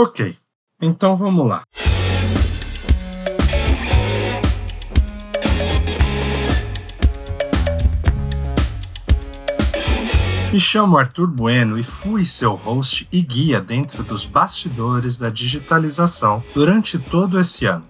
Ok, então vamos lá. Me chamo Arthur Bueno e fui seu host e guia dentro dos bastidores da digitalização durante todo esse ano.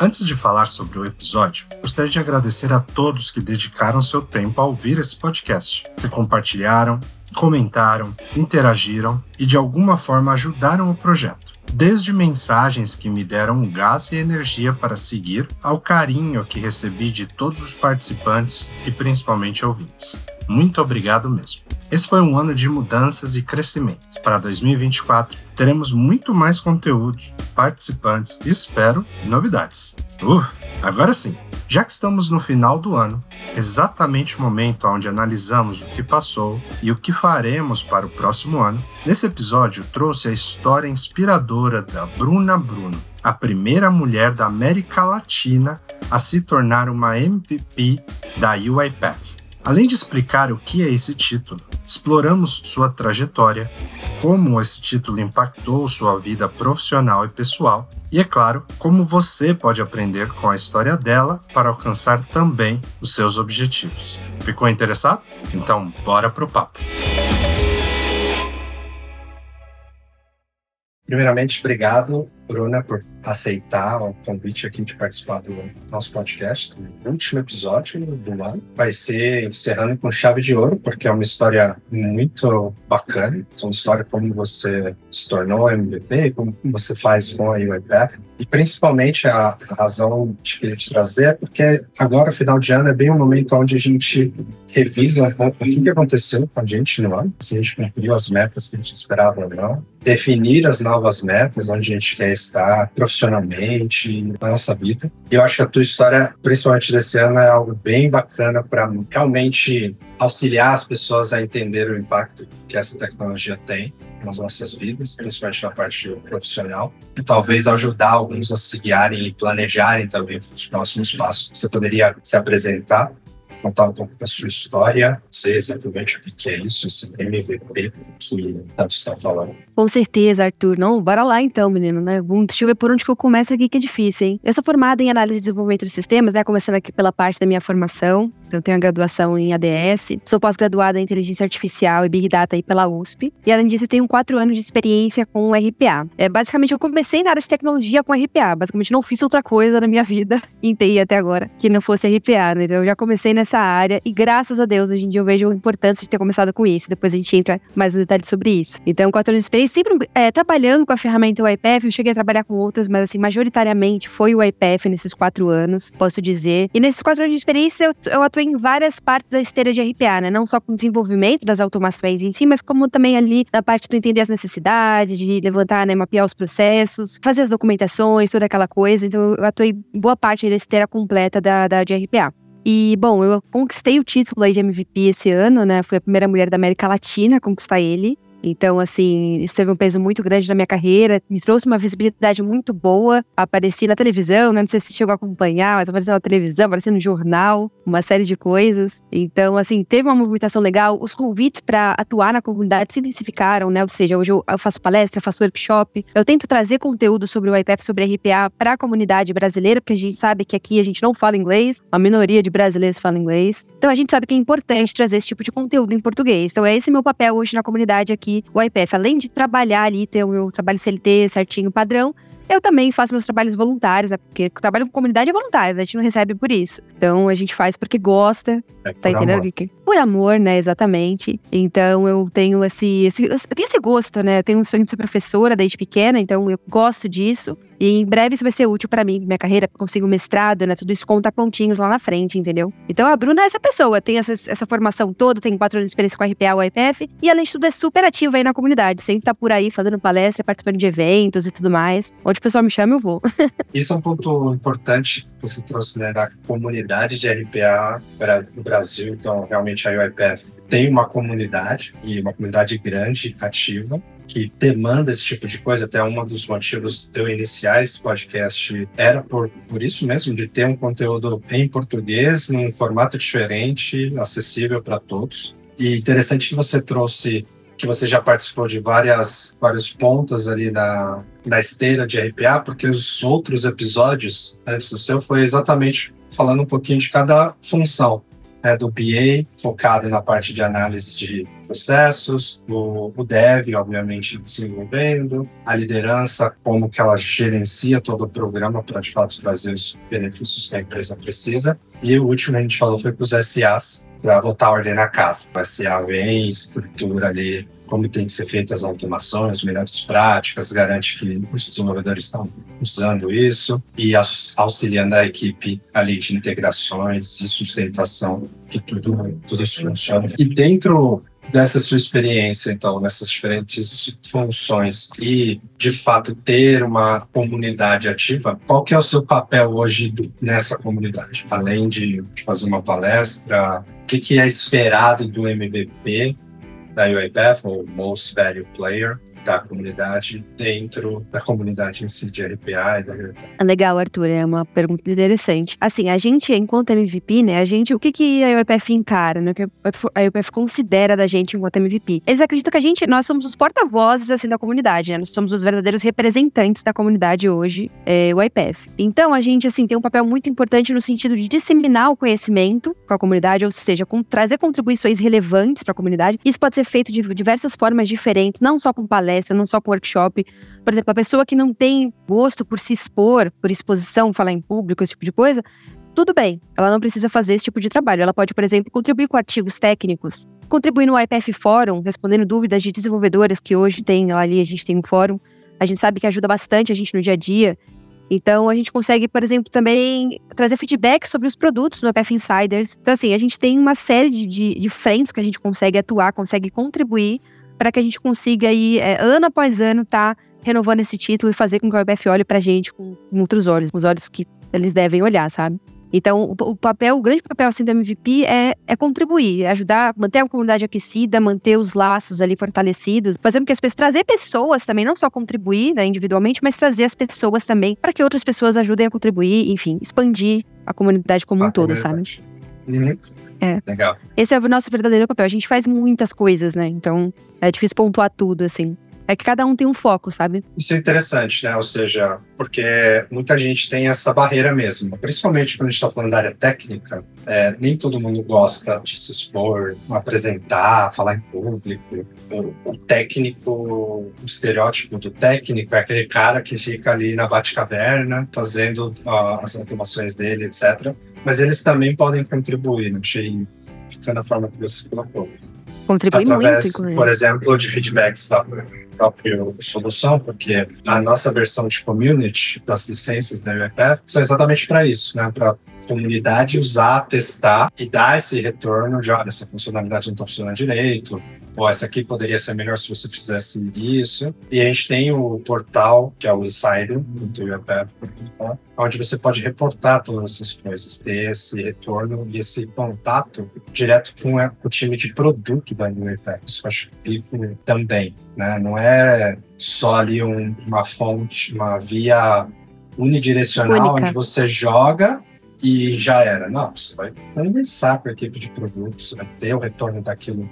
Antes de falar sobre o episódio, gostaria de agradecer a todos que dedicaram seu tempo a ouvir esse podcast, que compartilharam, comentaram, interagiram e de alguma forma ajudaram o projeto. Desde mensagens que me deram gás e energia para seguir, ao carinho que recebi de todos os participantes e principalmente ouvintes. Muito obrigado mesmo. Esse foi um ano de mudanças e crescimento. Para 2024, teremos muito mais conteúdo, participantes e espero novidades. Uf, agora sim! Já que estamos no final do ano, exatamente o momento onde analisamos o que passou e o que faremos para o próximo ano, nesse episódio trouxe a história inspiradora da Bruna Bruno, a primeira mulher da América Latina a se tornar uma MVP da UiPath. Além de explicar o que é esse título, exploramos sua trajetória, como esse título impactou sua vida profissional e pessoal, e é claro, como você pode aprender com a história dela para alcançar também os seus objetivos. Ficou interessado? Então, bora pro papo. Primeiramente, obrigado, Bruna, por aceitar o convite aqui de participar do nosso podcast, do último episódio do ano. Vai ser encerrando com chave de ouro, porque é uma história muito bacana. É uma história como você se tornou MVP, como você faz com a UiPath. E principalmente a, razão de querer te trazer é porque agora, final de ano, é bem o um momento onde a gente revisa o que aconteceu com a gente no ano, se a gente cumpriu as metas que a gente esperava ou não, definir as novas metas, onde a gente quer estar profissionalmente na nossa vida. Eu acho que a tua história, principalmente desse ano, é algo bem bacana para realmente auxiliar as pessoas a entender o impacto que essa tecnologia tem nas nossas vidas, principalmente na parte profissional, e talvez ajudar alguns a se guiarem e planejarem também os próximos passos. Você poderia se apresentar contar um pouco da sua história, sei exatamente o que é isso, esse MVP que tantos estão falando. Com certeza, Arthur. Não, bora lá então, menino, né? Deixa eu ver por onde que eu começo aqui, que é difícil, hein? Eu sou formada em análise e desenvolvimento de sistemas, né? Começando aqui pela parte da minha formação. Então, eu tenho a graduação em ADS, sou pós-graduada em inteligência artificial e Big Data aí pela USP. E além disso, eu tenho quatro anos de experiência com RPA. É, basicamente, eu comecei na área de tecnologia com RPA. Basicamente, não fiz outra coisa na minha vida, em TI até agora, que não fosse RPA, né? Então, eu já comecei nessa área e graças a Deus, hoje em dia eu vejo a importância de ter começado com isso. Depois a gente entra mais no detalhe sobre isso. Então, quatro anos de experiência, sempre é, trabalhando com a ferramenta UiPath, eu cheguei a trabalhar com outras, mas assim, majoritariamente foi o UiPath nesses quatro anos, posso dizer. E nesses quatro anos de experiência, eu, eu atuei em várias partes da esteira de RPA, né? Não só com o desenvolvimento das automações em si, mas como também ali na parte do entender as necessidades, de levantar, né, mapear os processos, fazer as documentações, toda aquela coisa. Então, eu atuei boa parte da esteira completa da, da de RPA. E, bom, eu conquistei o título aí de MVP esse ano, né? Fui a primeira mulher da América Latina a conquistar ele. Então, assim, isso teve um peso muito grande na minha carreira, me trouxe uma visibilidade muito boa. Apareci na televisão, né? não sei se chegou a acompanhar, mas apareci na televisão, apareci no jornal, uma série de coisas. Então, assim, teve uma movimentação legal. Os convites para atuar na comunidade se intensificaram, né? Ou seja, hoje eu faço palestra, faço workshop. Eu tento trazer conteúdo sobre o IPF, sobre RPA para a comunidade brasileira, porque a gente sabe que aqui a gente não fala inglês, a minoria de brasileiros fala inglês. Então, a gente sabe que é importante trazer esse tipo de conteúdo em português. Então, é esse meu papel hoje na comunidade aqui o IPF, além de trabalhar ali, ter o meu trabalho CLT certinho, padrão, eu também faço meus trabalhos voluntários, né? porque trabalho com comunidade é voluntário, a gente não recebe por isso. Então a gente faz porque gosta, é tá entendendo? Amor. Por amor, né? Exatamente. Então eu tenho esse, esse, eu tenho esse gosto, né? Eu tenho um sonho de ser professora desde pequena, então eu gosto disso. E em breve isso vai ser útil para mim, minha carreira, consigo mestrado, né? Tudo isso conta pontinhos lá na frente, entendeu? Então a Bruna é essa pessoa, tem essa, essa formação toda, tem quatro anos de experiência com a RPA, o IPF, e além de tudo é super ativa aí na comunidade, sempre tá por aí fazendo palestra, participando de eventos e tudo mais. Onde o pessoal me chama, eu vou. isso é um ponto importante que você trouxe, né? Da comunidade de RPA no Brasil, então realmente a UiPath tem uma comunidade e uma comunidade grande, ativa, que demanda esse tipo de coisa. Até um dos motivos de eu iniciar esse podcast era por, por isso mesmo, de ter um conteúdo em português, num formato diferente, acessível para todos. E interessante que você trouxe que você já participou de várias, várias pontas ali na, na esteira de RPA, porque os outros episódios antes do seu foi exatamente falando um pouquinho de cada função né, do BA, focado na parte de análise de processos, o, o dev, obviamente, desenvolvendo, a liderança, como que ela gerencia todo o programa para, de fato, trazer os benefícios que a empresa precisa. E o último a gente falou foi para os SAs, para botar ordem na casa. O SA vem, estrutura ali como tem que ser feitas as automações, melhores práticas, garante que os desenvolvedores estão usando isso e auxiliando a equipe ali de integrações e sustentação, que tudo, tudo isso funcione. E dentro dessa sua experiência, então, nessas diferentes funções e, de fato, ter uma comunidade ativa, qual que é o seu papel hoje nessa comunidade? Além de fazer uma palestra, o que, que é esperado do MVP da UiPath, ou Most Value Player, da comunidade dentro da comunidade em si de RPA e da é Legal, Arthur, é uma pergunta interessante. Assim, a gente, enquanto MVP, né, a gente, o que, que a UiPath encara, né, o que a UiPath considera da gente enquanto MVP? Eles acreditam que a gente, nós somos os porta-vozes, assim, da comunidade, né, nós somos os verdadeiros representantes da comunidade hoje, é, o UiPath. Então, a gente, assim, tem um papel muito importante no sentido de disseminar o conhecimento com a comunidade, ou seja, com, trazer contribuições relevantes para a comunidade. Isso pode ser feito de diversas formas diferentes, não só com palestras, palestra, não só com workshop. Por exemplo, a pessoa que não tem gosto por se expor, por exposição, falar em público, esse tipo de coisa, tudo bem, ela não precisa fazer esse tipo de trabalho. Ela pode, por exemplo, contribuir com artigos técnicos, contribuir no IPF Fórum, respondendo dúvidas de desenvolvedoras que hoje tem ali, a gente tem um fórum. A gente sabe que ajuda bastante a gente no dia a dia. Então, a gente consegue, por exemplo, também trazer feedback sobre os produtos no IPF Insiders. Então, assim, a gente tem uma série de, de frentes que a gente consegue atuar, consegue contribuir para que a gente consiga aí, é, ano após ano, tá renovando esse título e fazer com que o IBF olhe para a gente com, com outros olhos, com os olhos que eles devem olhar, sabe? Então, o, o, papel, o grande papel assim do MVP é, é contribuir, é ajudar, manter a comunidade aquecida, manter os laços ali fortalecidos, fazer com que as pessoas trazer pessoas também, não só contribuir né, individualmente, mas trazer as pessoas também para que outras pessoas ajudem a contribuir, enfim, expandir a comunidade como um todo, sabe? Uhum. É. Legal. Esse é o nosso verdadeiro papel. A gente faz muitas coisas, né? Então, é difícil pontuar tudo, assim. É que cada um tem um foco, sabe? Isso é interessante, né? Ou seja, porque muita gente tem essa barreira mesmo. Principalmente quando a gente está falando da área técnica, é, nem todo mundo gosta de se expor, apresentar, falar em público. O, técnico, o estereótipo do técnico é aquele cara que fica ali na Batcaverna fazendo uh, as automações dele, etc. Mas eles também podem contribuir, não achei ficando a forma que você colocou. Contribui Através, muito, inclusive. por exemplo, de feedbacks da própria solução, porque a nossa versão de community das licenças da UiPath são exatamente para isso, né? Para comunidade usar, testar e dar esse retorno de, olha, essa funcionalidade não está funcionando direito, ou essa aqui poderia ser melhor se você fizesse isso. E a gente tem o portal, que é o Insider, do onde você pode reportar todas essas coisas, ter esse retorno e esse contato direto com o time de produto da UiPath. Isso eu acho rico também, né? Não é só ali um, uma fonte, uma via unidirecional Única. onde você joga e já era. Não, você vai conversar com a equipe de produto, você vai ter o retorno daquilo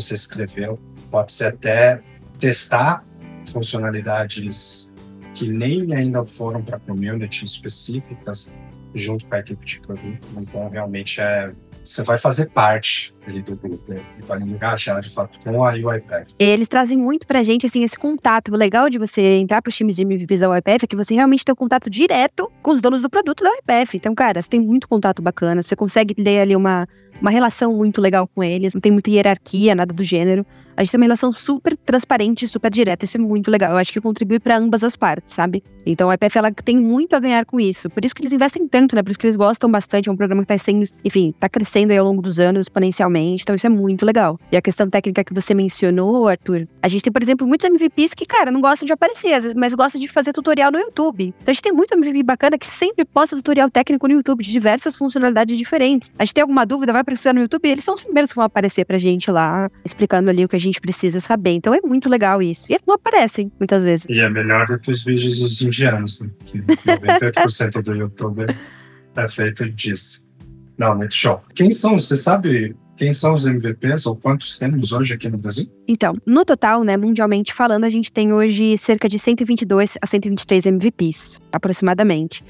você escreveu. Pode ser até testar funcionalidades que nem ainda foram para a community específicas junto com a equipe de produto. Então, realmente, é você vai fazer parte ali do grupo né? e vai engajar de fato com a UiPath. Eles trazem muito pra gente assim esse contato. O legal de você entrar para os times de MVPs da UiPath é que você realmente tem um contato direto com os donos do produto da UiPath. Então, cara, você tem muito contato bacana, você consegue ter ali uma, uma relação muito legal com eles, não tem muita hierarquia, nada do gênero a gente tem uma relação super transparente, super direta. Isso é muito legal. Eu acho que contribui para ambas as partes, sabe? Então a IPF ela tem muito a ganhar com isso. Por isso que eles investem tanto, né? Por isso que eles gostam bastante. É um programa que está sendo, enfim, tá crescendo ao longo dos anos exponencialmente. Então isso é muito legal. E a questão técnica que você mencionou, Arthur, a gente tem, por exemplo, muitos MVPs que, cara, não gostam de aparecer, às vezes, mas gostam de fazer tutorial no YouTube. Então a gente tem muito MVP bacana que sempre posta tutorial técnico no YouTube de diversas funcionalidades diferentes. A gente tem alguma dúvida, vai precisar no YouTube, eles são os primeiros que vão aparecer pra gente lá, explicando ali o que a gente precisa saber. Então é muito legal isso. E eles não aparecem muitas vezes. E é melhor do que os vídeos dos indianos, né? Que 98% do YouTube é feito disso. Não, muito show. Quem são? Você sabe quem são os MVPs ou quantos temos hoje aqui no Brasil? Então, no total, né, mundialmente falando, a gente tem hoje cerca de 122 a 123 MVPs, aproximadamente.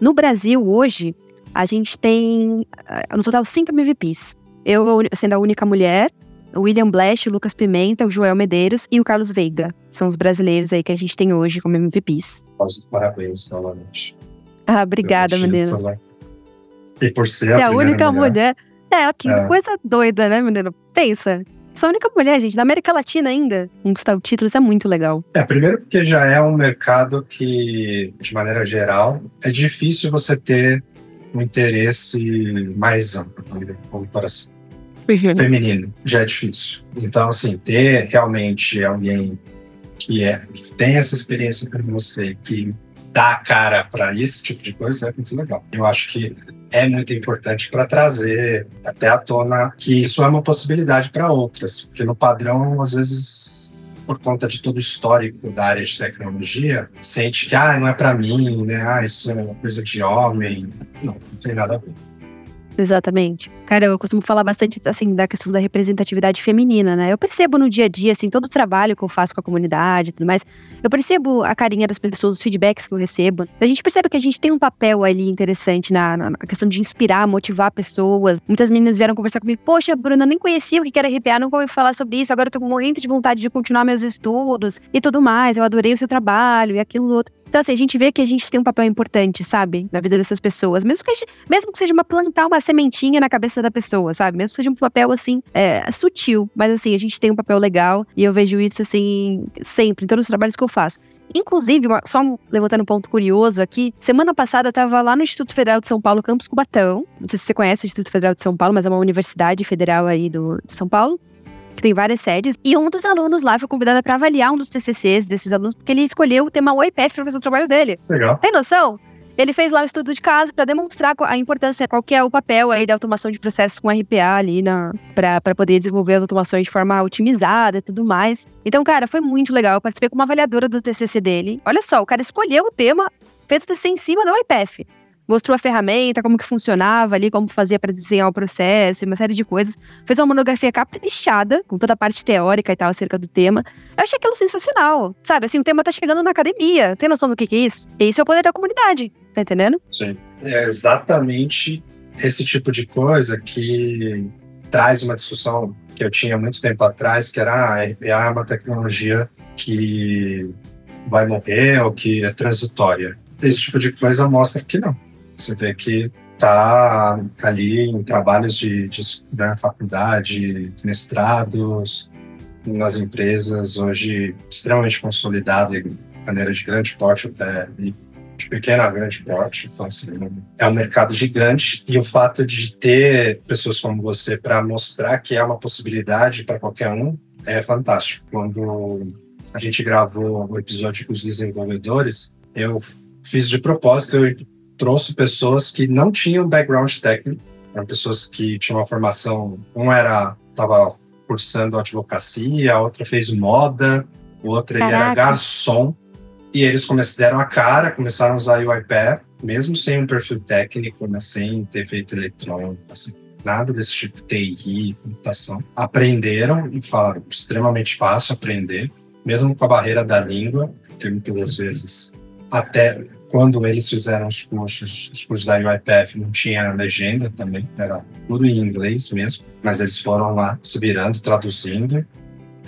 No Brasil, hoje, a gente tem, ah, no total, cinco MVPs. Eu sendo a única mulher, o William Blash, o Lucas Pimenta, o Joel Medeiros e o Carlos Veiga. São os brasileiros aí que a gente tem hoje como MVPs. Parabéns novamente. Ah, obrigada, menino. E por ser a, é a única mulher. mulher. É, que É. coisa doida, né, menino? Pensa. Sou a única mulher, gente, da América Latina ainda. Conquistar o título, isso é muito legal. É, primeiro porque já é um mercado que, de maneira geral, é difícil você ter um interesse mais amplo, como para si. feminino, já é difícil. Então, assim, ter realmente alguém que, é, que tem essa experiência com você, que dá a cara para esse tipo de coisa, é muito legal. Eu acho que é muito importante para trazer até à tona que isso é uma possibilidade para outras, porque no padrão, às vezes, por conta de todo o histórico da área de tecnologia, sente que, ah, não é para mim, né? Ah, isso é uma coisa de homem. Não, não tem nada a ver. Exatamente. Cara, eu costumo falar bastante, assim, da questão da representatividade feminina, né? Eu percebo no dia a dia, assim, todo o trabalho que eu faço com a comunidade e tudo mais, eu percebo a carinha das pessoas, os feedbacks que eu recebo. A gente percebe que a gente tem um papel ali interessante na, na- questão de inspirar, motivar pessoas. Muitas meninas vieram conversar comigo, poxa, Bruna, nem conhecia o que era RPA, nunca ouvi falar sobre isso, agora eu tô morrendo de vontade de continuar meus estudos e tudo mais, eu adorei o seu trabalho e aquilo outro. Então, assim, a gente vê que a gente tem um papel importante, sabe? Na vida dessas pessoas. Mesmo que, gente- mesmo que seja uma plantar uma sementinha na cabeça da pessoa, sabe? Mesmo que seja um papel, assim, é, sutil. Mas, assim, a gente tem um papel legal. E eu vejo isso, assim, sempre, em todos os trabalhos que eu faço. Inclusive, só levantando um ponto curioso aqui, semana passada eu tava lá no Instituto Federal de São Paulo, Campus Cubatão. Não sei se você conhece o Instituto Federal de São Paulo, mas é uma universidade federal aí do, de São Paulo que tem várias sedes. E um dos alunos lá foi convidado para avaliar um dos TCCs desses alunos, porque ele escolheu o tema OIPF para fazer o trabalho dele. Legal. Tem noção? Ele fez lá o estudo de casa para demonstrar a importância, qual que é o papel aí da automação de processos com RPA ali para poder desenvolver as automações de forma otimizada e tudo mais. Então, cara, foi muito legal. Eu participei como avaliadora do TCC dele. Olha só, o cara escolheu o tema, fez o TCC em cima do OIPF. Mostrou a ferramenta, como que funcionava ali, como fazia para desenhar o processo, uma série de coisas. Fez uma monografia caprichada, com toda a parte teórica e tal acerca do tema. Eu achei aquilo sensacional. Sabe, assim, o tema tá chegando na academia. Tem noção do que que é isso? E isso é o poder da comunidade. Tá entendendo? Sim. É exatamente esse tipo de coisa que traz uma discussão que eu tinha muito tempo atrás, que era ah, a RPA é uma tecnologia que vai morrer ou que é transitória. Esse tipo de coisa mostra que não. Você vê que está ali em trabalhos de, de né, faculdade, de mestrados, nas empresas hoje extremamente consolidadas, de maneira de grande porte até de pequeno a grande porte. Então, assim, é um mercado gigante e o fato de ter pessoas como você para mostrar que é uma possibilidade para qualquer um é fantástico. Quando a gente gravou o episódio com os desenvolvedores, eu fiz de propósito, eu trouxe pessoas que não tinham background técnico, eram pessoas que tinham uma formação, um era estava cursando advocacia, a outra fez moda, o outro ele era garçom, e eles começaram a cara, começaram a usar o iPad, mesmo sem um perfil técnico, né, sem ter feito eletrônico, assim, nada desse tipo, TI, computação. Aprenderam e falaram, extremamente fácil aprender, mesmo com a barreira da língua, porque muitas das vezes, até quando eles fizeram os cursos, os cursos da UiPath não tinha legenda também, era tudo em inglês mesmo, mas eles foram lá se virando, traduzindo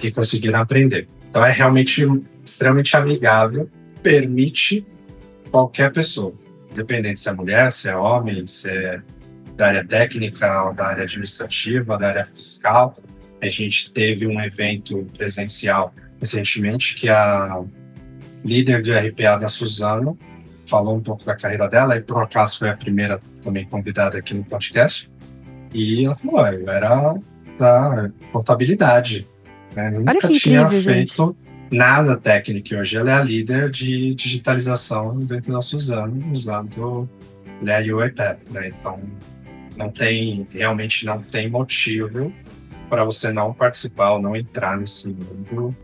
e conseguiram aprender. Então é realmente extremamente amigável, permite qualquer pessoa, independente se é mulher, se é homem, se é da área técnica, ou da área administrativa, da área fiscal. A gente teve um evento presencial recentemente que a líder de RPA da Suzano falou um pouco da carreira dela e por um acaso foi a primeira também convidada aqui no podcast. E ela falou, eu era da contabilidade, né? nunca tinha incrível, gente. feito nada técnico. Hoje ela é a líder de digitalização dentro da Suzano, usando né, o iPad. Né? Então, não tem, realmente não tem motivo para você não participar ou não entrar nesse mundo,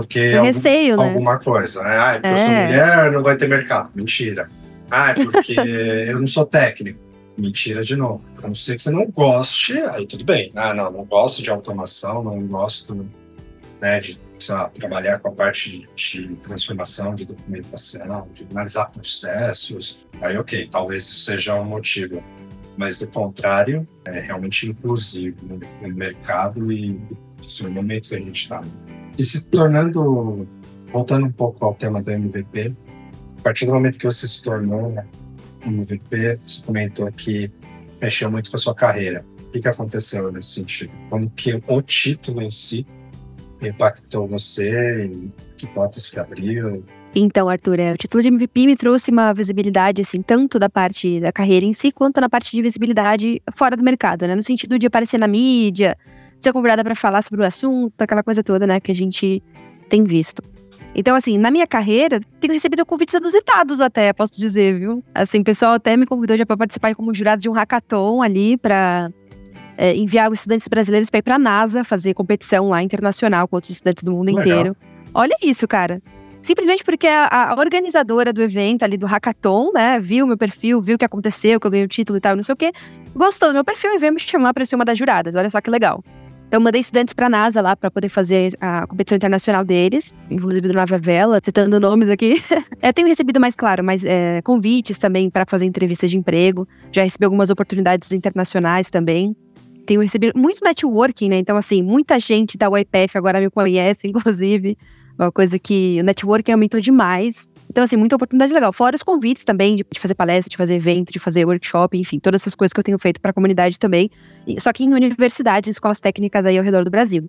porque Tem algum- receio, né? alguma coisa. Ah, porque eu sou É. mulher, não vai ter mercado. Mentira. Ah, é porque eu não sou técnico. mentira de novo. A não ser que você não goste, aí tudo bem. Ah, não, não gosto de automação, não gosto né, de lá, trabalhar com a parte de transformação de documentação, de analisar processos. Aí, ok, talvez isso seja um motivo. Mas, do contrário, é realmente inclusivo no, mercado e assim, no momento que a gente está. E se tornando, voltando um pouco ao tema do MVP, a partir do momento que você se tornou MVP, você comentou que mexeu muito com a sua carreira. O que, que aconteceu nesse sentido? Como que o título em si impactou você? Que portas que abriu? Então, Arthur, é, o título de MVP me trouxe uma visibilidade, assim, tanto da parte da carreira em si, quanto na parte de visibilidade fora do mercado, né? No sentido de aparecer na mídia, ser convidada para falar sobre o assunto, aquela coisa toda, né, que a gente tem visto. Então, assim, na minha carreira, tenho recebido convites inusitados até, posso dizer, viu? Assim, o pessoal até me convidou já para participar como jurado de um hackathon ali, para é, enviar os estudantes brasileiros para ir para a NASA fazer competição lá internacional com outros estudantes do mundo Legal. inteiro. Olha isso, cara. Simplesmente porque a, a, organizadora do evento ali do hackathon, né, viu meu perfil, viu o que aconteceu, que eu ganhei o título e tal, não sei o quê, gostou do meu perfil e veio me chamar para ser uma das juradas. Olha só que legal. Então, mandei estudantes para a NASA lá para poder fazer a competição internacional deles, inclusive do Nova Vela, citando nomes aqui. é, tenho recebido mais, claro, mais é, convites também para fazer entrevistas de emprego. Já recebi algumas oportunidades internacionais também. Tenho recebido muito networking, né? Então, assim, muita gente da UIPF agora me conhece, inclusive. Uma coisa que o networking aumentou demais. Então, assim, muita oportunidade legal. Fora os convites também de, de, fazer palestra, de fazer evento, de fazer workshop, enfim, todas essas coisas que eu tenho feito para a comunidade também. Só que em universidades, em escolas técnicas aí ao redor do Brasil.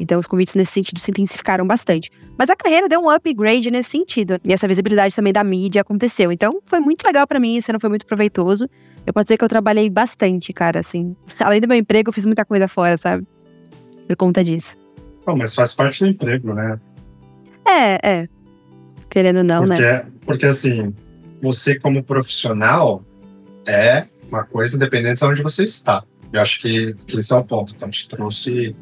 Então, os convites nesse sentido se intensificaram bastante. Mas a carreira deu um upgrade nesse sentido. E essa visibilidade também da mídia aconteceu. Então, foi muito legal para mim, esse ano foi muito proveitoso. Eu posso dizer que eu trabalhei bastante, cara, assim. Além do meu emprego, eu fiz muita coisa fora, sabe? Por conta disso. Bom, mas faz parte do emprego, né? É, é. Querendo ou não, né? porque, né? Porque, assim, você como profissional é uma coisa dependente de onde você está. Eu acho que, que esse é o ponto. Então, te trouxe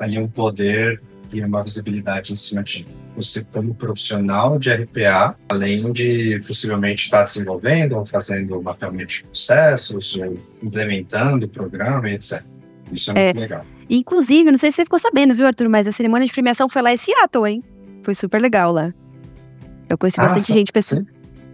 ali um poder e uma visibilidade em cima de você como profissional de RPA, além de possivelmente estar desenvolvendo ou fazendo mapeamento de processos, ou implementando o programa, etc. Isso é, é muito legal. Inclusive, não sei se você ficou sabendo, viu, Arthur, mas a cerimônia de premiação foi lá em Seattle, hein? Foi super legal lá. Eu conheci ah, bastante gente, pessoa. Sim.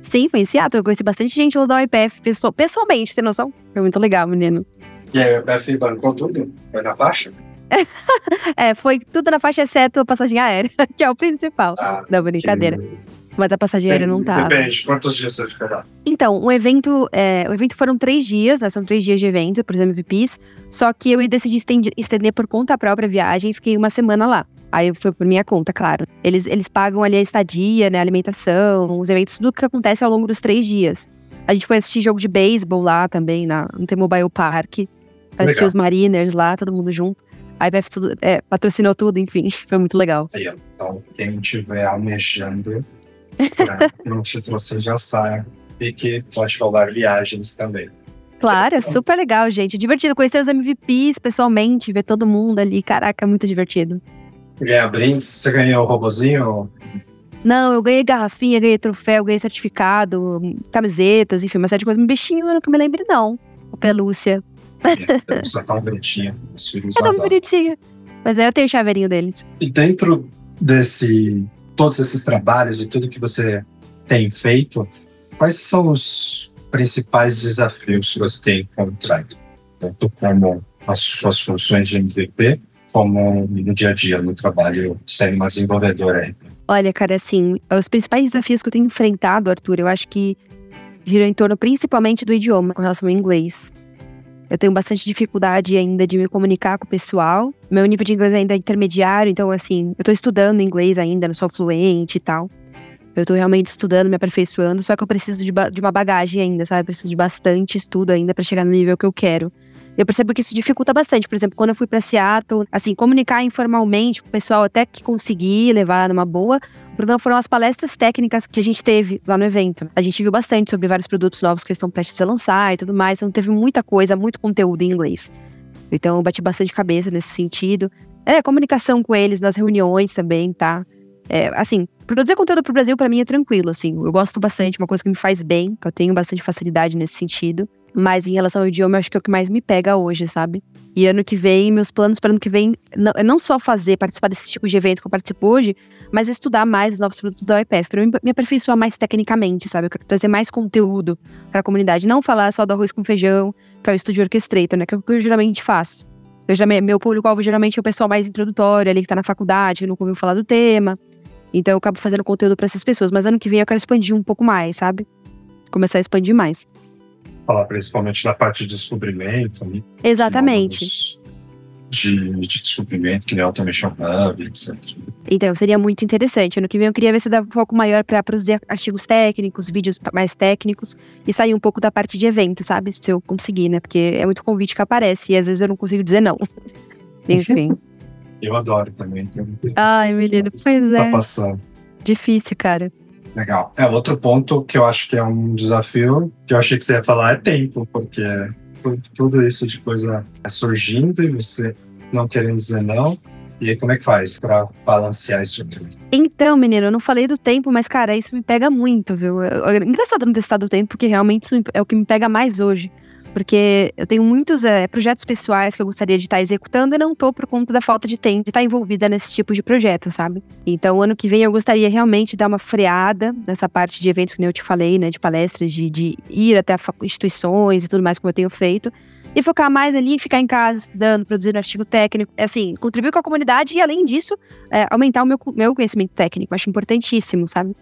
sim, foi em Seattle. Eu conheci bastante gente lá da UIPF pessoalmente, tem noção? Foi muito legal, menino. E a UIPF bancou tudo? Foi na faixa? é, foi tudo na faixa, exceto a passagem aérea, que é o principal. Ah, da brincadeira. Que... Mas a passagem aérea não tava. Depende, quantos dias você fica lá? Então, o evento, é, o evento foram três dias, né? São três dias de evento para os MVPs. Só que eu decidi estender, por conta própria a viagem e fiquei uma semana lá. Aí foi por minha conta, claro. Eles, eles pagam ali a estadia, né, a alimentação, os eventos, tudo que acontece ao longo dos três dias. A gente foi assistir jogo de beisebol lá também, na, no T-Mobile Park. Assistir os Mariners lá, todo mundo junto. A IBF tudo, é, patrocinou tudo, enfim, foi muito legal. Aí, então, quem estiver almejando para um título assim já e que pode falar viagens também. Claro, é super legal, gente. Divertido conhecer os MVPs pessoalmente, ver todo mundo ali. Caraca, é muito divertido. Ganhar brindes? Você ganhou o robozinho? Não, eu ganhei garrafinha, ganhei troféu, ganhei certificado, camisetas, enfim, uma série de coisas. Um bichinho, eu não me lembro, não. O pelúcia. É, só tão bonitinha. É tão bonitinha. Mas aí eu tenho o chaveirinho deles. E dentro desse. Todos esses trabalhos e tudo que você tem feito, quais são os principais desafios que você tem encontrado? Tanto como as suas funções de MVP, como no dia a dia, no trabalho, sendo uma desenvolvedora? Olha, cara, assim, os principais desafios que eu tenho enfrentado, Arthur, eu acho que giram em torno principalmente do idioma, com relação ao inglês. Eu tenho bastante dificuldade ainda de me comunicar com o pessoal. Meu nível de inglês ainda é intermediário, então, assim, eu tô estudando inglês ainda, não sou fluente e tal. Eu tô realmente estudando, me aperfeiçoando, só que eu preciso de, de uma bagagem ainda, sabe? Eu preciso de bastante estudo ainda para chegar no nível que eu quero. Eu percebo que isso dificulta bastante. Por exemplo, quando eu fui para Seattle, assim, comunicar informalmente com o pessoal até que consegui levar numa boa. O problema foram as palestras técnicas que a gente teve lá no evento. A gente viu bastante sobre vários produtos novos que estão prestes a lançar e tudo mais. Então teve muita coisa, muito conteúdo em inglês. Então eu bati bastante cabeça nesse sentido. É, comunicação com eles nas reuniões também, tá? É, assim, produzir conteúdo pro Brasil para mim é tranquilo, assim. Eu gosto bastante, uma coisa que me faz bem, eu tenho bastante facilidade nesse sentido. Mas em relação ao idioma, acho que é o que mais me pega hoje, sabe? E ano que vem, meus planos para ano que vem não, é não só fazer, participar desse tipo de evento que eu participo hoje, mas estudar mais os novos produtos da UEPF, para me aperfeiçoar mais tecnicamente, sabe? Eu quero trazer mais conteúdo para a comunidade, não falar só do arroz com feijão, que é o estúdio orquestrator, né? Que é o que eu geralmente faço. Eu já, meu público-alvo geralmente é o pessoal mais introdutório, ali que está na faculdade, que nunca ouviu falar do tema. Então eu acabo fazendo conteúdo para essas pessoas. Mas ano que vem eu quero expandir um pouco mais, sabe? Começar a expandir mais falar principalmente da parte de descobrimento. Né? Exatamente. De, de descobrimento, que nem Automation Hub, etc. Então, seria muito interessante. Ano que vem eu queria ver se dava um foco maior para produzir artigos técnicos, vídeos mais técnicos e sair um pouco da parte de evento, sabe? Se eu conseguir, né? Porque é muito convite que aparece e às vezes eu não consigo dizer não. Enfim. eu adoro também. Ai, menino, pois é. Tá passando. Difícil, cara. Legal. É, outro ponto que eu acho que é um desafio, que eu achei que você ia falar, é tempo, porque tudo isso de coisa é surgindo e você não querendo dizer não. E aí, como é que faz para balancear isso tudo? Então, menino, eu não falei do tempo, mas, cara, isso me pega muito, viu? É engraçado não ter citado o tempo, porque realmente isso é o que me pega mais hoje porque eu tenho muitos é, projetos pessoais que eu gostaria de estar executando e não estou por conta da falta de tempo de estar envolvida nesse tipo de projeto, sabe? Então, ano que vem eu gostaria realmente de dar uma freada nessa parte de eventos que eu te falei, né, de palestras, de, de ir até instituições e tudo mais como eu tenho feito. E focar mais ali, ficar em casa, estudando, produzindo artigo técnico, assim, contribuir com a comunidade e, além disso, é, aumentar o meu, meu conhecimento técnico. Acho importantíssimo, sabe?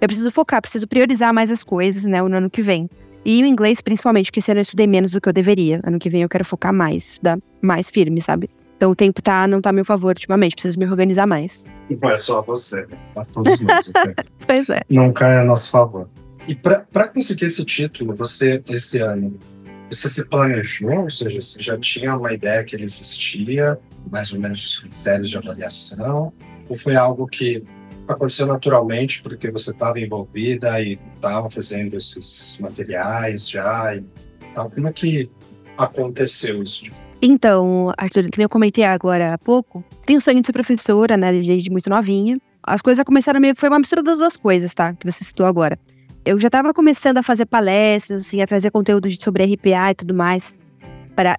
Eu preciso focar, preciso priorizar mais as coisas, né, no ano que vem. E o inglês, principalmente, porque esse ano eu estudei menos do que eu deveria. Ano que vem eu quero focar mais, estudar mais firme, sabe? Então o tempo tá, não tá a meu favor ultimamente, preciso me organizar mais. Não é só você, né? Tá todos nós. pois é. Nunca é a nosso favor. E para conseguir esse título, você, esse ano, você se planejou? Ou seja, você já tinha uma ideia que ele existia, mais ou menos os critérios de avaliação? Ou foi algo que aconteceu naturalmente porque você estava envolvida e estava fazendo esses materiais já e tal. Como é que aconteceu isso? Então, Arthur, que eu comentei agora há pouco, tenho o sonho de ser professora, né, desde muito novinha. As coisas começaram meio foi uma mistura das duas coisas, tá? Que você citou agora. Eu já estava começando a fazer palestras, assim, a trazer conteúdo sobre RPA e tudo mais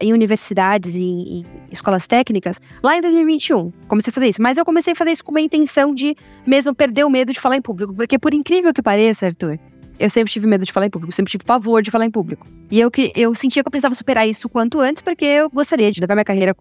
em universidades e em, em, escolas técnicas lá em 2021. Comecei a fazer isso, mas eu comecei a fazer isso com uma intenção de mesmo perder o medo de falar em público, porque por incrível que pareça, Arthur, eu sempre tive medo de falar em público, sempre tive favor de falar em público. E eu, eu sentia que eu precisava superar isso o quanto antes, porque eu gostaria de levar minha carreira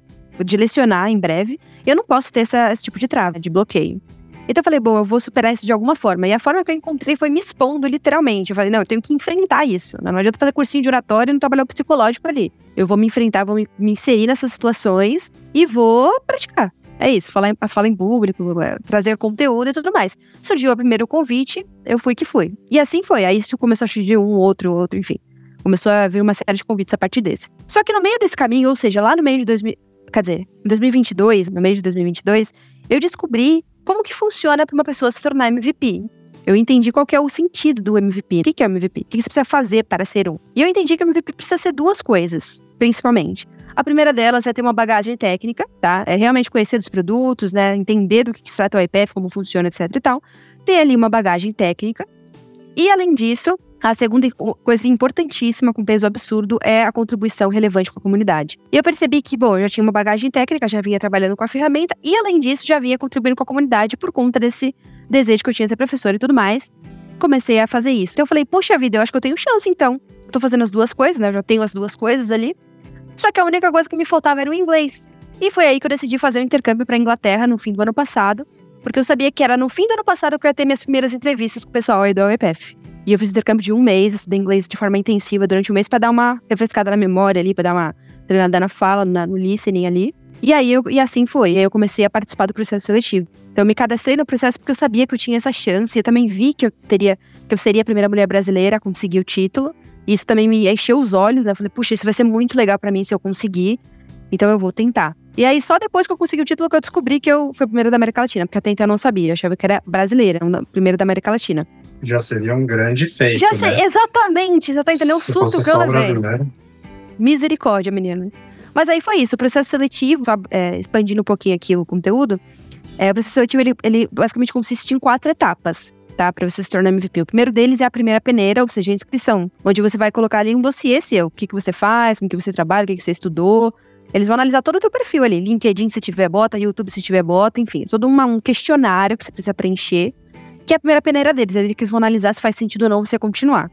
de lecionar em breve. E eu não posso ter essa, esse tipo de trava, de bloqueio. Então eu falei, bom, eu vou superar isso de alguma forma. E a forma que eu encontrei foi me expondo literalmente. Eu falei, não, eu tenho que enfrentar isso. Não adianta fazer cursinho de oratório e não trabalhar o psicológico ali. Eu vou me enfrentar, vou me, me inserir nessas situações e vou praticar. É isso, falar em, falar em público, é, trazer conteúdo e tudo mais. Surgiu o primeiro convite, eu fui que fui. E assim foi. Aí isso começou a surgir um, outro, outro, enfim. Começou a vir uma série de convites a partir desse. Só que no meio desse caminho, ou seja, lá no meio de 2000, quer dizer, em 2022, no meio de 2022, eu descobri como que funciona para uma pessoa se tornar MVP. Eu entendi qual é o sentido do MVP. O que é o MVP? O que você precisa fazer para ser um? E eu entendi que o MVP precisa ser duas coisas, principalmente. A primeira delas é ter uma bagagem técnica, tá? É realmente conhecer dos produtos, né? Entender do que se trata o IPF, como funciona, etc e tal. Ter ali uma bagagem técnica. E além disso, a segunda coisa importantíssima, com peso absurdo, é a contribuição relevante com a comunidade. E eu percebi que, bom, eu já tinha uma bagagem técnica, já vinha trabalhando com a ferramenta, e além disso, já vinha contribuindo com a comunidade por conta desse desejo que eu tinha de ser professora e tudo mais. Comecei a fazer isso. Então eu falei, poxa vida, eu acho que eu tenho chance então. Eu tô fazendo as duas coisas, né? Eu já tenho as duas coisas ali. Só que a única coisa que me faltava era o inglês. E foi aí que eu decidi fazer o um intercâmbio para Inglaterra no fim do ano passado, porque eu sabia que era no fim do ano passado que eu ia ter minhas primeiras entrevistas com o pessoal aí do UEPF. E eu fiz intercâmbio de um mês, estudei inglês de forma intensiva durante um mês para dar uma refrescada na memória ali, para dar uma treinada na fala, na, no listening ali. E aí eu, e assim foi. E aí eu comecei a participar do processo seletivo. Então eu me cadastrei no processo porque eu sabia que eu tinha essa chance. Eu também vi que eu teria, que eu seria a primeira mulher brasileira a conseguir o título. E isso também me encheu os olhos, né? Eu falei, puxa, isso vai ser muito legal para mim se eu conseguir. Então eu vou tentar. E aí, só depois que eu consegui o título, que eu descobri que eu fui a primeira da América Latina, porque até então eu não sabia. Eu achava que era brasileira, primeira da América Latina já seria um grande feito. Já sei, né? exatamente. Você tá entendendo o susto que eu levei. Brasileiro. Misericórdia, menino. Mas aí foi isso. O processo seletivo, só é, expandindo um pouquinho aqui o conteúdo, é, o processo seletivo ele, ele basicamente consiste em quatro etapas. tá? Para você se tornar MVP. O primeiro deles é a primeira peneira, ou seja, a inscrição, onde você vai colocar ali um dossiê seu, o que, que você faz, com o que você trabalha, o que, que você estudou. Eles vão analisar todo o teu perfil ali, LinkedIn se tiver bota, YouTube se tiver bota, enfim, todo uma, um questionário que você precisa preencher, que a primeira peneira deles, eles vão analisar se faz sentido ou não você continuar.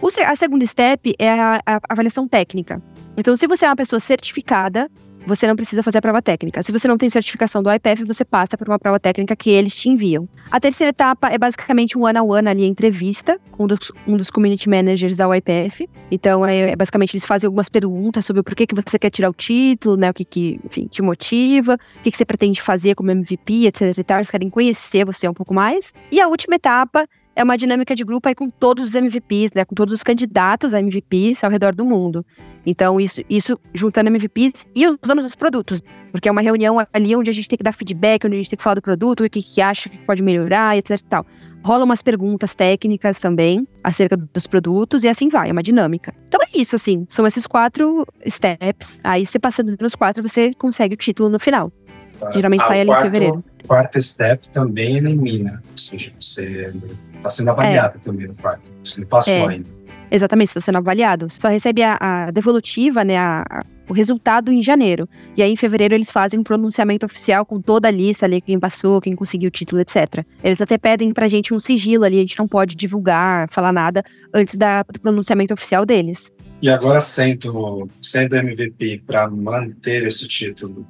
O, a segunda step é a, a avaliação técnica. Então, se você é uma pessoa certificada, você não precisa fazer a prova técnica. Se você não tem certificação do IPF, você passa por uma prova técnica que eles te enviam. A terceira etapa é basicamente um one-on-one ali, entrevista com um dos, um dos community managers da UIPF. Então, é, é, basicamente, eles fazem algumas perguntas sobre o porquê que você quer tirar o título, né, o que, que enfim, te motiva, o que, que você pretende fazer como MVP, etc e tal. Eles querem conhecer você um pouco mais. E a última etapa é uma dinâmica de grupo aí com todos os MVPs, né? Com todos os candidatos a MVPs ao redor do mundo. Então, isso, isso juntando MVPs e os donos dos produtos. Porque é uma reunião ali onde a gente tem que dar feedback, onde a gente tem que falar do produto, o que, que acha que pode melhorar, etc e tal. Rola umas perguntas técnicas também acerca dos produtos e assim vai, é uma dinâmica. Então é isso, assim, são esses quatro steps. Aí, você passando nos quatro, você consegue o título no final. Geralmente ah, sai ali quarto, em fevereiro. O quarto step também elimina, ou seja, você está sendo avaliado é. também no quarto, você não passou é. ainda. Exatamente, está sendo avaliado. Você só recebe a, a devolutiva, né, a, a, o resultado em janeiro. E aí, em fevereiro, eles fazem um pronunciamento oficial com toda a lista ali, quem passou, quem conseguiu o título, etc. Eles até pedem pra gente um sigilo ali, a gente não pode divulgar, falar nada antes da, do pronunciamento oficial deles. E agora, sendo, sendo MVP, para manter esse título,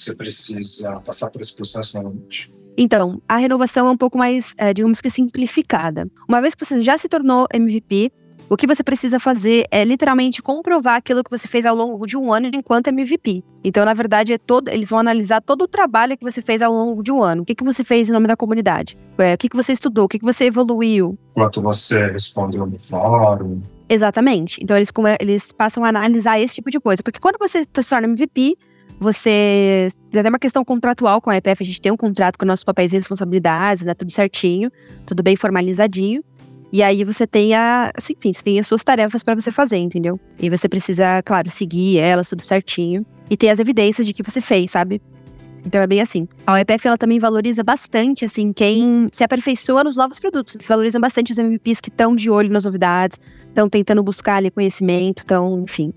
você precisa passar por esse processo novamente? Então, a renovação é um pouco mais, é, digamos que simplificada. Uma vez que você já se tornou MVP, o que você precisa fazer é literalmente comprovar aquilo que você fez ao longo de um ano enquanto MVP. Então, na verdade, é todo, eles vão analisar todo o trabalho que você fez ao longo de um ano. O que, que você fez em nome da comunidade? É, o que, que você estudou? O que, que você evoluiu? Quanto você respondeu no fórum? Exatamente. Então, eles, eles passam a analisar esse tipo de coisa. Porque quando você se torna MVP, você tem até uma questão contratual com a EPF, a gente tem um contrato com nossos papéis e responsabilidades, né? Tudo certinho, tudo bem formalizadinho. E aí você tem a, assim, enfim, você tem as suas tarefas para você fazer, entendeu? E você precisa, claro, seguir elas tudo certinho e ter as evidências de que você fez, sabe? Então é bem assim. A OEPF ela também valoriza bastante assim quem se aperfeiçoa nos novos produtos. Eles valorizam bastante os MVPs que estão de olho nas novidades, estão tentando buscar ali conhecimento, estão, enfim,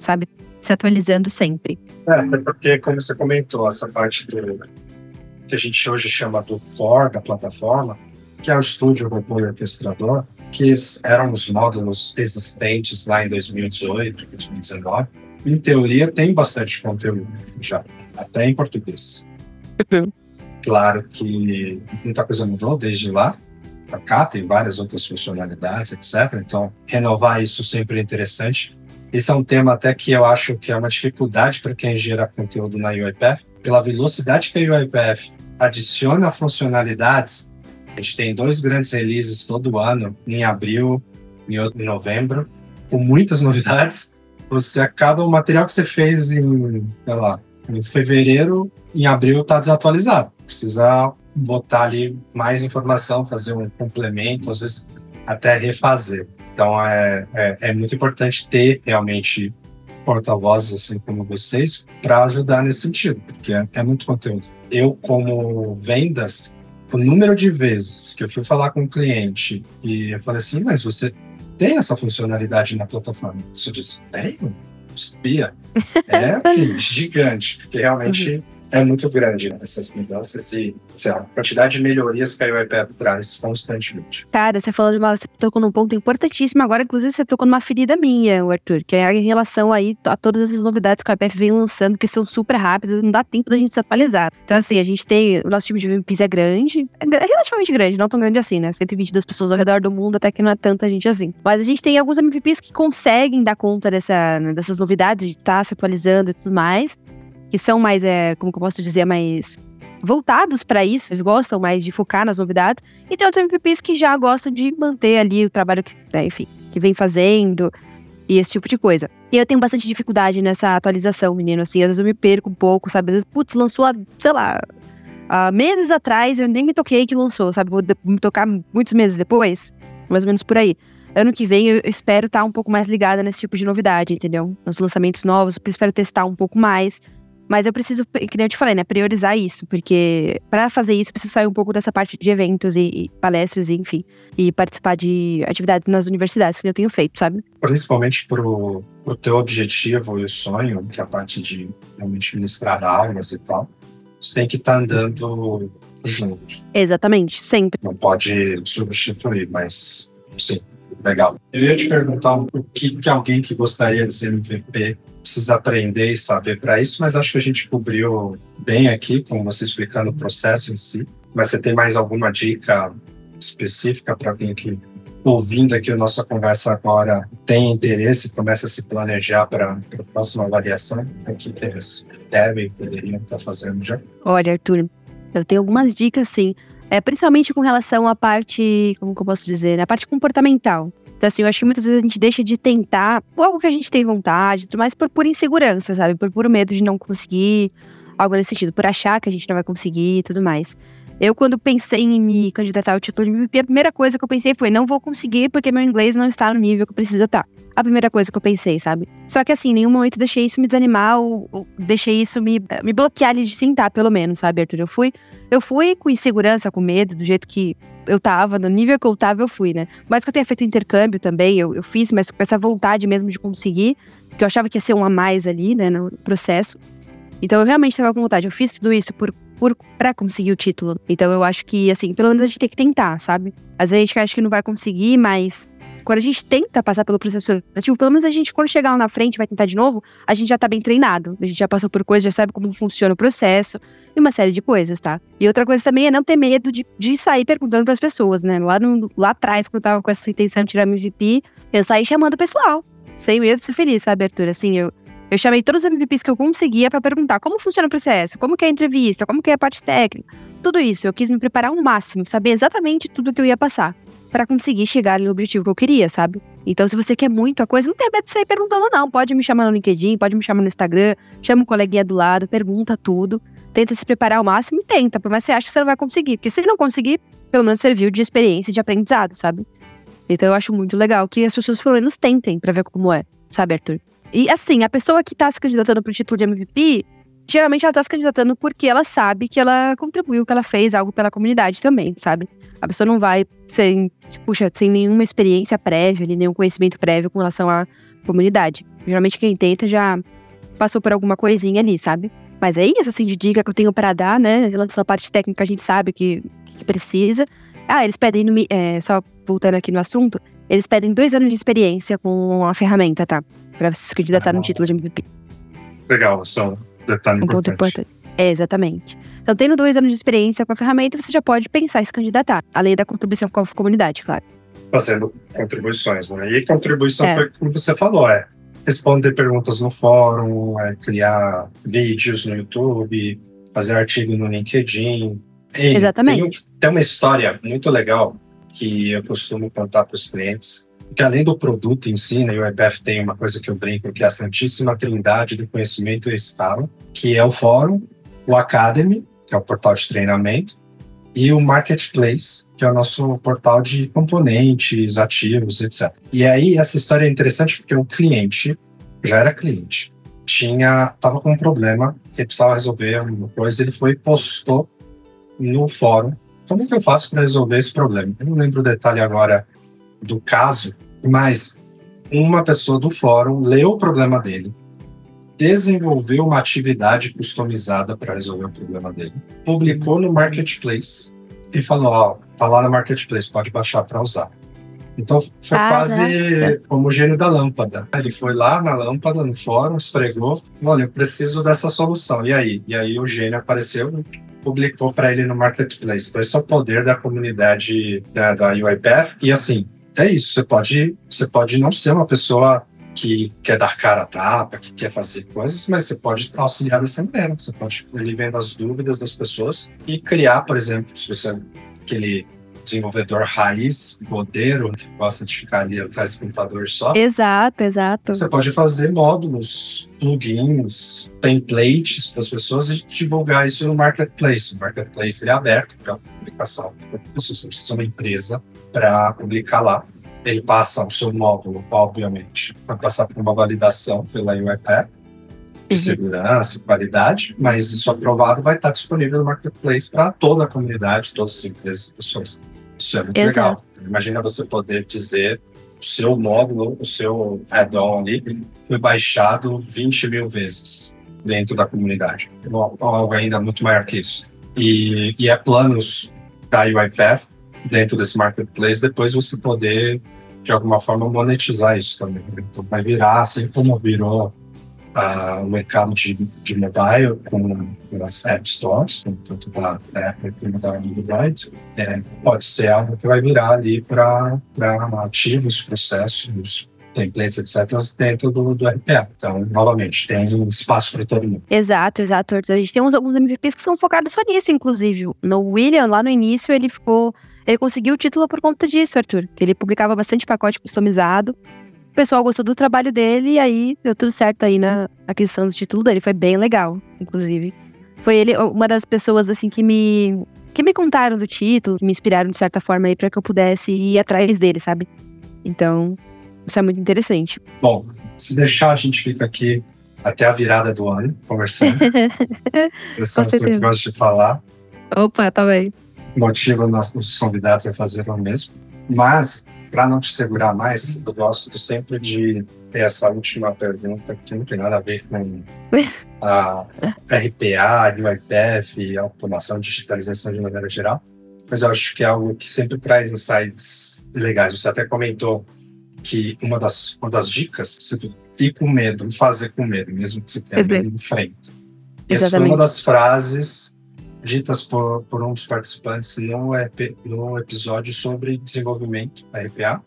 sabe, se atualizando sempre. É, porque, como você comentou, essa parte do que a gente hoje chama do core da plataforma, que é o estúdio robô e orquestrador, que eram os módulos existentes lá em 2018, 2019. Em teoria, tem bastante conteúdo já, até em português. Uhum. Claro que muita coisa mudou desde lá para cá, tem várias outras funcionalidades, etc. Então, renovar isso sempre é interessante. Esse é um tema até que eu acho que é uma dificuldade para quem gera conteúdo na UiPath, pela velocidade que a UiPath adiciona funcionalidades. A gente tem dois grandes releases todo ano, em abril e em novembro, com muitas novidades. Você acaba o material que você fez em, sei lá, em fevereiro, em abril está desatualizado. Precisa botar ali mais informação, fazer um complemento, às vezes até refazer. Então é, é, é muito importante ter realmente porta-vozes assim como vocês para ajudar nesse sentido, porque é, é, muito conteúdo. Eu, como vendas, o número de vezes que eu fui falar com um cliente e eu falei assim, mas você tem essa funcionalidade na plataforma? Você disse, tenho? Sabia? É assim, gigante, porque realmente uhum é muito grande né, essas mudanças e sei lá, a quantidade de melhorias que a UiPath traz constantemente. Cara, você falou de uma. Você tocou num ponto importantíssimo agora, inclusive você tocou numa ferida minha, Arthur, que é em relação aí a todas essas novidades que a UiPath vem lançando, que são super rápidas, não dá tempo da gente se atualizar. Então, assim, a gente tem. O nosso time de VMPs é grande, é relativamente grande, não tão grande assim, né? 122 pessoas ao redor do mundo, até que não é tanta gente assim. Mas a gente tem alguns MVPs que conseguem dar conta dessa, dessas novidades, de estar tá se atualizando e tudo mais que são mais, é, como que eu posso dizer, mais voltados para isso, eles gostam mais de focar nas novidades, e tem outros MVPs que já gostam de manter ali o trabalho que, né, enfim, que vem fazendo e esse tipo de coisa. E eu tenho bastante dificuldade nessa atualização, menino, assim, às vezes eu me perco um pouco, sabe, às vezes, putz, lançou, sei lá, meses atrás, eu nem me toquei que lançou, sabe, vou me tocar muitos meses depois, mais ou menos por aí. Ano que vem eu espero estar um pouco mais ligada nesse tipo de novidade, entendeu? Nos lançamentos novos, espero testar um pouco mais, Mas eu preciso, que nem eu te falei, né, priorizar isso, porque para fazer isso eu preciso sair um pouco dessa parte de eventos e, e palestras, e, enfim, e participar de atividades nas universidades que eu tenho feito, sabe? Principalmente pro, pro teu objetivo e o sonho, que é a parte de realmente ministrar aulas e tal, você tem que estar tá andando junto. Exatamente, sempre. Não pode substituir, mas sim, legal. Eu ia te perguntar o que, que alguém que gostaria de ser MVP precisa aprender e saber para isso, mas acho que a gente cobriu bem aqui, com você explicando o processo em si. Mas você tem mais alguma dica específica para alguém que, ouvindo aqui a nossa conversa agora, tem interesse e começa a se planejar para a próxima avaliação? O que eles devem, poderiam estar tá fazendo já? Olha, Arthur, eu tenho algumas dicas, sim. É, principalmente com relação à parte, como que eu posso dizer, né? a parte comportamental. Então, assim, eu acho que muitas vezes a gente deixa de tentar algo que a gente tem vontade, mas por pura insegurança, sabe? Por puro medo de não conseguir, algo nesse sentido, por achar que a gente não vai conseguir e tudo mais. Eu, quando pensei em me candidatar ao título de a primeira coisa que eu pensei foi: não vou conseguir porque meu inglês não está no nível que precisa estar. A primeira coisa que eu pensei, sabe? Só que assim, em nenhum momento deixei isso me desanimar ou, ou deixei isso me, me bloquear de tentar, pelo menos, sabe, Arthur? Eu fui, eu fui com insegurança, com medo, do jeito que eu tava, no nível que eu tava, eu fui, né? Mas que eu tenha feito intercâmbio também, eu, eu fiz, mas com essa vontade mesmo de conseguir, que eu achava que ia ser um a mais ali, né, no processo. Então eu realmente estava com vontade. Eu fiz tudo isso por, por para conseguir o título. Então eu acho que, assim, pelo menos a gente tem que tentar, sabe? Às vezes a gente acha que não vai conseguir, mas quando a gente tenta passar pelo processo seletivo, pelo menos a gente, quando chegar lá na frente vai tentar de novo, a gente já tá bem treinado. A gente já passou por coisas, já sabe como funciona o processo e uma série de coisas, tá? E outra coisa também é não ter medo de, de sair perguntando para as pessoas, né? Lá, no, lá atrás, quando eu tava com essa intenção de tirar MVP, eu saí chamando o pessoal, sem medo de ser feliz, sabe, Arthur? Assim, eu, eu chamei todos os MVPs que eu conseguia para perguntar como funciona o processo, como que é a entrevista, como que é a parte técnica. Tudo isso, eu quis me preparar ao máximo, saber exatamente tudo que eu ia passar para conseguir chegar no objetivo que eu queria, sabe? Então, se você quer muito a coisa, não tem medo de sair perguntando, não. Pode me chamar no LinkedIn, pode me chamar no Instagram, chama um coleguinha do lado, pergunta tudo. Tenta se preparar ao máximo e tenta, por mais que você acha que você não vai conseguir. Porque se não conseguir, pelo menos serviu de experiência, de aprendizado, sabe? Então, eu acho muito legal que as pessoas, pelo menos, tentem para ver como é, sabe, Arthur? E, assim, a pessoa que tá se candidatando pro título de MVP, geralmente ela tá se candidatando porque ela sabe que ela contribuiu, que ela fez algo pela comunidade também, sabe? A pessoa não vai sem, puxa, sem nenhuma experiência prévia, nenhum conhecimento prévio com relação à comunidade. Geralmente quem tenta já passou por alguma coisinha ali, sabe? Mas é isso, assim, de dica que eu tenho para dar, né? Em relação à parte técnica, a gente sabe que, que precisa. Ah, eles pedem, no, é, só voltando aqui no assunto, eles pedem dois anos de experiência com a ferramenta, tá? Pra se candidatar ah, no título de MVP. Legal, só detalhe um importante. Ponto importante. É, exatamente. Então, tendo dois anos de experiência com a ferramenta, você já pode pensar em se candidatar, além da contribuição com a comunidade, claro. Fazendo contribuições, né? E contribuição é. foi como você falou, é responder perguntas no fórum, é criar vídeos no YouTube, fazer artigo no LinkedIn. E Exatamente. Tem, tem uma história muito legal que eu costumo contar para os clientes, que além do produto em si, né, o IBF tem uma coisa que eu brinco, que é a santíssima trindade do conhecimento e escala, que é o fórum, o Academy que é o portal de treinamento, e o Marketplace, que é o nosso portal de componentes, ativos, etc. E aí essa história é interessante porque o cliente já era cliente, tinha tava com um problema, ele precisava resolver uma coisa, ele foi e postou no fórum. Como é que eu faço para resolver esse problema? Eu não lembro o detalhe agora do caso, mas uma pessoa do fórum leu o problema dele, desenvolveu uma atividade customizada para resolver o problema dele, publicou no Marketplace e falou: Ó, tá lá no Marketplace, pode baixar para usar. Então foi ah, quase né? como o gênio da lâmpada. Ele foi lá na lâmpada, no fórum, esfregou: Olha, eu preciso dessa solução. E aí? E aí o gênio apareceu publicou para ele no Marketplace. Então, esse é o poder da comunidade da, da UiPath. E assim, é isso. Você pode, você pode não ser uma pessoa que quer dar cara a tapa, que quer fazer coisas, mas você pode auxiliar dessa maneira. Você pode ir vendo as dúvidas das pessoas e criar, por exemplo, se você é aquele desenvolvedor raiz, godeiro, que gosta de ficar ali atrás do computador só. Exato, exato. Você pode fazer módulos, plugins, templates para as pessoas e divulgar isso no marketplace. O marketplace é aberto para publicação. Você precisa ser uma empresa para publicar lá ele passa o seu módulo, obviamente, vai passar por uma validação pela UiPath de uhum. segurança e qualidade, mas isso aprovado vai estar disponível no marketplace para toda a comunidade, todas as empresas e pessoas. Isso é muito Exato. legal. Imagina você poder dizer o seu módulo, o seu add-on ali foi baixado 20 mil vezes dentro da comunidade. Algo ainda muito maior que isso. E, e é planos da UiPath dentro desse marketplace, depois você poder, de alguma forma, monetizar isso também. Então, vai virar, assim como virou uh, o mercado de, de mobile com as App Stores, tanto da Apple como da Android, é, pode ser algo que vai virar ali para ativos, processos, templates, etc., dentro do, do RPA. Então, novamente, tem espaço para todo mundo. Exato, exato. A gente tem uns, alguns MVPs que são focados só nisso, inclusive. No William, lá no início, ele ficou. Ele conseguiu o título por conta disso, Arthur. Que ele publicava bastante pacote customizado. O pessoal gostou do trabalho dele e aí deu tudo certo aí na aquisição do título dele. Foi bem legal, inclusive. Foi ele uma das pessoas assim que me que me contaram do título, que me inspiraram de certa forma aí para que eu pudesse ir atrás dele, sabe? Então, isso é muito interessante. Bom, se deixar, a gente fica aqui até a virada do ano conversando. Eu sou que gosto de falar. Opa, tá bem. Motiva nossos convidados a fazer o mesmo. Mas, para não te segurar mais, eu gosto sempre de ter essa última pergunta que não tem nada a ver com a RPA, UiPath, automação, digitalização de maneira geral. Mas eu acho que é algo que sempre traz insights legais. Você até comentou que uma das, uma das dicas, você ir com medo, fazer com medo, mesmo que você tenha medo em frente. Essa foi uma das frases ditas por, por um dos participantes no, EP, no episódio sobre desenvolvimento RPA.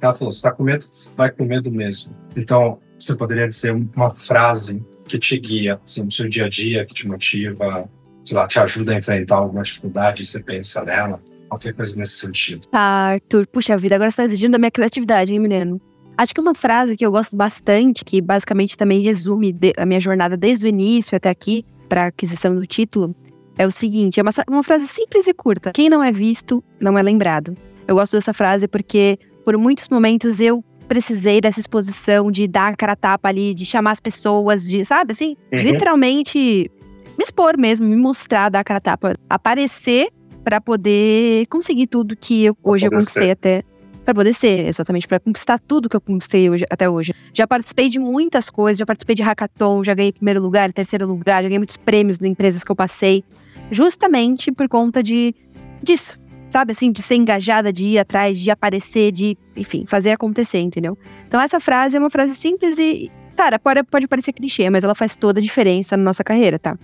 Ela falou: está com medo? Vai com medo mesmo. Então, você poderia dizer uma frase que te guia assim, no seu dia a dia, que te motiva, sei lá, te ajuda a enfrentar alguma dificuldade você pensa nela qualquer coisa nesse sentido. Tá, Arthur, puxa vida, agora você tá exigindo da minha criatividade, hein, menino? Acho que uma frase que eu gosto bastante, que basicamente também resume a minha jornada desde o início até aqui, para aquisição do título, é o seguinte: é uma, uma frase simples e curta. Quem não é visto, não é lembrado. Eu gosto dessa frase porque, por muitos momentos, eu precisei dessa exposição de dar a cara a tapa ali, de chamar as pessoas, de, sabe, assim, uhum. literalmente me expor mesmo, me mostrar, dar a cara a tapa, aparecer para poder conseguir tudo que eu, hoje eu conquistei ser. até para poder ser, exatamente, para conquistar tudo que eu conquistei hoje, até hoje. Já participei de muitas coisas, já participei de hackathon, já ganhei primeiro lugar, terceiro lugar, já ganhei muitos prêmios de empresas que eu passei, justamente por conta de disso, sabe assim, de ser engajada, de ir atrás, de aparecer, de, enfim, fazer acontecer, entendeu? Então essa frase é uma frase simples e, cara, pode, pode parecer clichê, mas ela faz toda a diferença na nossa carreira, tá?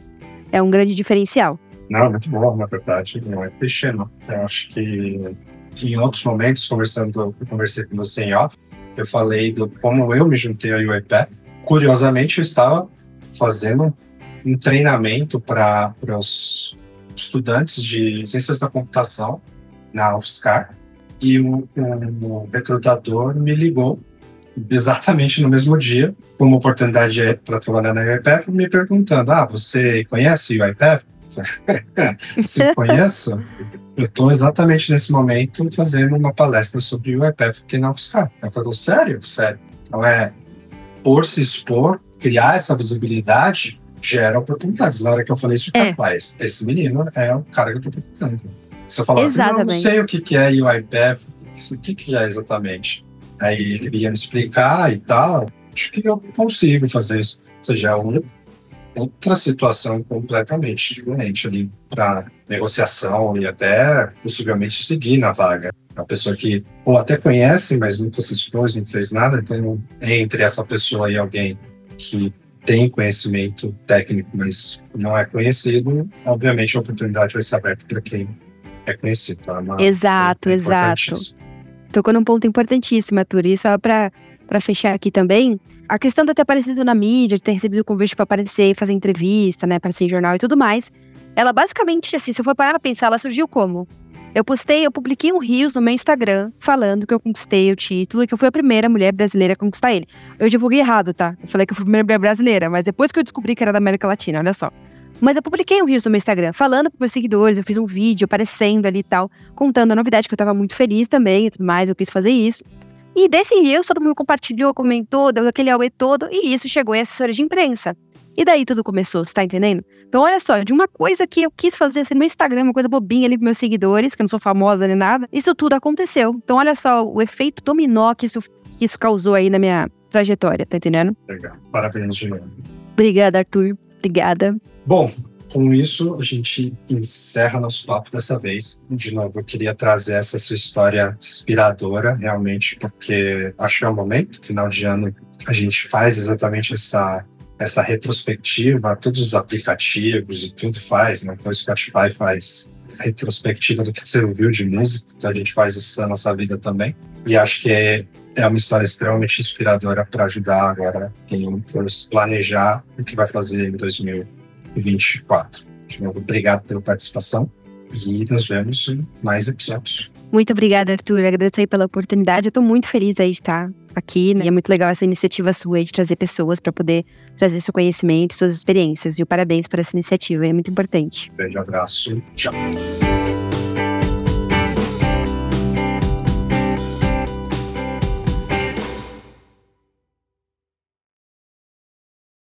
É um grande diferencial. Não, muito bom, na verdade, não é clichê, não. Eu acho que em outros momentos, conversando, eu conversei com você em off, eu falei do como eu me juntei ao UiPath. Curiosamente, eu estava fazendo um treinamento para os estudantes de ciências da computação na UFSCar e o, o recrutador me ligou exatamente no mesmo dia, com uma oportunidade para trabalhar na UiPath, me perguntando: Ah, você conhece o UiPath? Se conheço, eu estou exatamente nesse momento fazendo uma palestra sobre o IPF aqui na UFSCar. Eu falo, sério? Sério. Então é, por se expor, criar essa visibilidade gera oportunidades. Na hora que eu falei isso, é. faz. Esse menino é o cara que eu estou precisando. Se eu falar assim, não, não sei o que, que é UiPath, o que, que é exatamente. Aí ele ia me explicar e tal. Acho que eu consigo fazer isso. Ou seja, é um outra situação completamente diferente ali para negociação e até possivelmente seguir na vaga. A pessoa que ou até conhece, mas nunca se expôs, não fez nada, então entre essa pessoa e alguém que tem conhecimento técnico, mas não é conhecido, obviamente a oportunidade vai ser aberta para quem é conhecido. Tá? Uma, exato, é exato. Tocou num ponto importantíssimo, Arthur. E só para fechar aqui também, a questão de ter aparecido na mídia, de ter recebido o convite para aparecer e fazer entrevista, né, para ser em jornal e tudo mais, ela basicamente, assim, se eu for parar pra pensar, ela surgiu como? Eu postei, eu publiquei um rios no meu Instagram falando que eu conquistei o título e que eu fui a primeira mulher brasileira a conquistar ele. Eu divulguei errado, tá? Eu falei que eu fui a primeira mulher brasileira, mas depois que eu descobri que era da América Latina, olha só. Mas eu publiquei um rios no meu Instagram, falando pros meus seguidores, eu fiz um vídeo aparecendo ali e tal, contando a novidade, que eu tava muito feliz também e tudo mais, eu quis fazer isso. E desse Reels, todo mundo compartilhou, comentou, deu aquele auê todo, e isso chegou em assessores de imprensa. E daí tudo começou, você tá entendendo? Então, olha só, de uma coisa que eu quis fazer assim, no meu Instagram, uma coisa bobinha ali pros meus seguidores, que eu não sou famosa nem nada, isso tudo aconteceu. Então, olha só o efeito dominó que isso, que isso causou aí na minha trajetória, tá entendendo? Legal. Parabéns de novo. Obrigada, Arthur. Obrigada. Bom, com isso, a gente encerra nosso papo dessa vez. De novo, eu queria trazer essa sua história inspiradora, realmente, porque acho que é o momento, final de ano, a gente faz exatamente essa essa retrospectiva, todos os aplicativos e tudo faz, né? Então o Spotify faz retrospectiva do que você ouviu de música, então a gente faz isso na nossa vida também. E acho que é, é uma história extremamente inspiradora para ajudar agora quem for planejar o que vai fazer em 2024. De novo, obrigado pela participação e nos vemos em mais episódios. Muito obrigada, Arthur. Agradeço aí pela oportunidade. Eu tô muito feliz aí de estar aqui, né? E é muito legal essa iniciativa sua de trazer pessoas para poder trazer seu conhecimento, suas experiências, viu? Parabéns por essa iniciativa, é muito importante. Beijo, abraço, tchau.